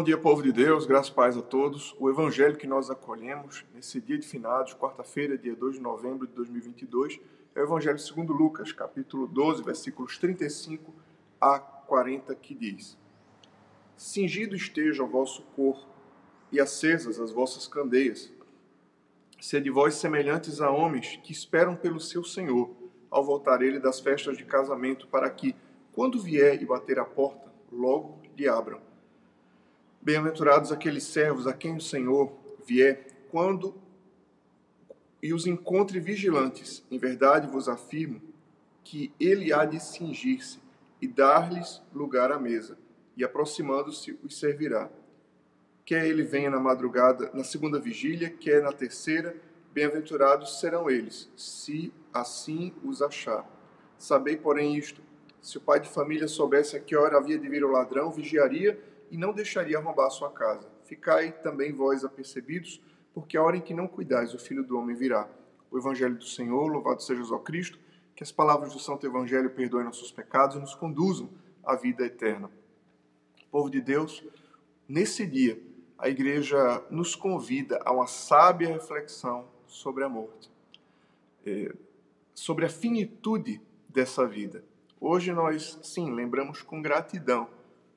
Bom dia, povo de Deus, graças e paz a todos. O evangelho que nós acolhemos nesse dia de finados, quarta-feira, dia 2 de novembro de 2022, é o evangelho segundo Lucas, capítulo 12, versículos 35 a 40, que diz: Cingido esteja o vosso corpo e acesas as vossas candeias. Sede vós semelhantes a homens que esperam pelo seu Senhor, ao voltar ele das festas de casamento, para que, quando vier e bater a porta, logo lhe abram. Bem-aventurados aqueles servos a quem o Senhor vier, quando e os encontre vigilantes. Em verdade vos afirmo que ele há de cingir-se e dar-lhes lugar à mesa, e aproximando-se os servirá. Quer ele venha na madrugada, na segunda vigília, quer na terceira, bem-aventurados serão eles, se assim os achar. Sabei, porém, isto: se o pai de família soubesse a que hora havia de vir o ladrão, vigiaria e não deixaria roubar sua casa. Ficai também vós apercebidos, porque a hora em que não cuidais, o Filho do Homem virá. O Evangelho do Senhor, louvado seja o Cristo, que as palavras do Santo Evangelho perdoem nossos pecados e nos conduzam à vida eterna. Povo de Deus, nesse dia, a igreja nos convida a uma sábia reflexão sobre a morte, é, sobre a finitude dessa vida. Hoje nós, sim, lembramos com gratidão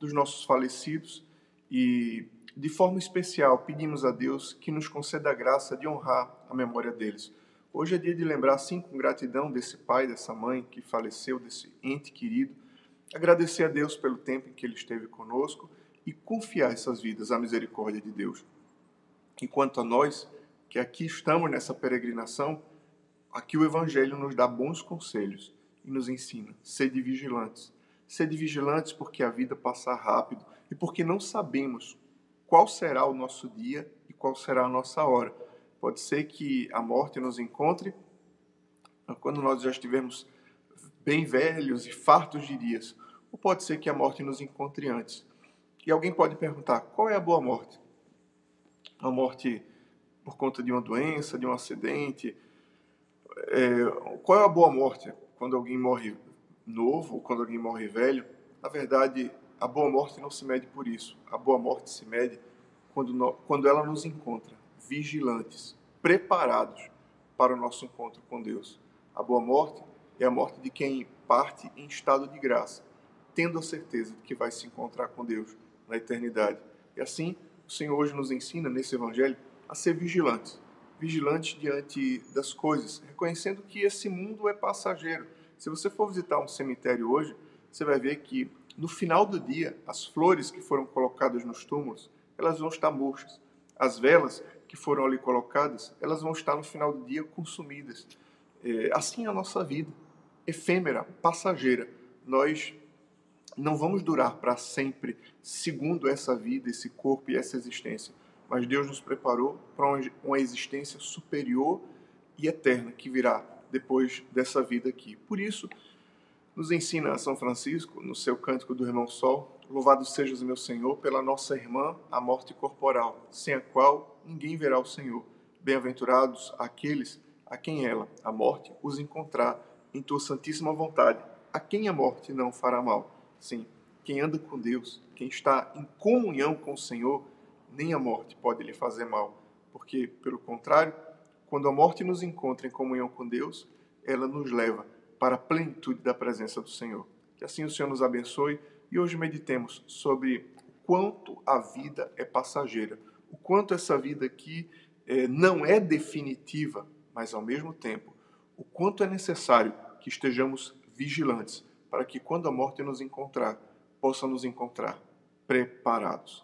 dos nossos falecidos e, de forma especial, pedimos a Deus que nos conceda a graça de honrar a memória deles. Hoje é dia de lembrar, sim, com gratidão desse pai, dessa mãe que faleceu, desse ente querido, agradecer a Deus pelo tempo em que ele esteve conosco e confiar essas vidas à misericórdia de Deus. Enquanto a nós, que aqui estamos nessa peregrinação, aqui o Evangelho nos dá bons conselhos e nos ensina: sede vigilantes, Sede vigilantes porque a vida passa rápido e porque não sabemos qual será o nosso dia e qual será a nossa hora. Pode ser que a morte nos encontre quando nós já estivermos bem velhos e fartos de dias, ou pode ser que a morte nos encontre antes. E alguém pode perguntar: qual é a boa morte? A morte por conta de uma doença, de um acidente? É, qual é a boa morte? Quando alguém morre novo, ou quando alguém morre velho, na verdade, a boa morte não se mede por isso. A boa morte se mede quando, no, quando ela nos encontra vigilantes, preparados para o nosso encontro com Deus. A boa morte é a morte de quem parte em estado de graça, tendo a certeza de que vai se encontrar com Deus na eternidade. E assim, o Senhor hoje nos ensina nesse evangelho a ser vigilantes, vigilantes diante das coisas, reconhecendo que esse mundo é passageiro se você for visitar um cemitério hoje, você vai ver que no final do dia, as flores que foram colocadas nos túmulos, elas vão estar murchas. As velas que foram ali colocadas, elas vão estar no final do dia consumidas. É, assim é a nossa vida, efêmera, passageira. Nós não vamos durar para sempre, segundo essa vida, esse corpo e essa existência. Mas Deus nos preparou para uma existência superior e eterna que virá depois dessa vida aqui. Por isso, nos ensina São Francisco, no seu Cântico do Irmão Sol, Louvado sejas meu Senhor pela nossa irmã, a morte corporal, sem a qual ninguém verá o Senhor. Bem-aventurados aqueles a quem ela, a morte, os encontrar em tua santíssima vontade, a quem a morte não fará mal. Sim, quem anda com Deus, quem está em comunhão com o Senhor, nem a morte pode lhe fazer mal, porque, pelo contrário, quando a morte nos encontra em comunhão com Deus, ela nos leva para a plenitude da presença do Senhor. Que assim o Senhor nos abençoe e hoje meditemos sobre o quanto a vida é passageira, o quanto essa vida aqui é, não é definitiva, mas ao mesmo tempo, o quanto é necessário que estejamos vigilantes para que quando a morte nos encontrar, possa nos encontrar preparados.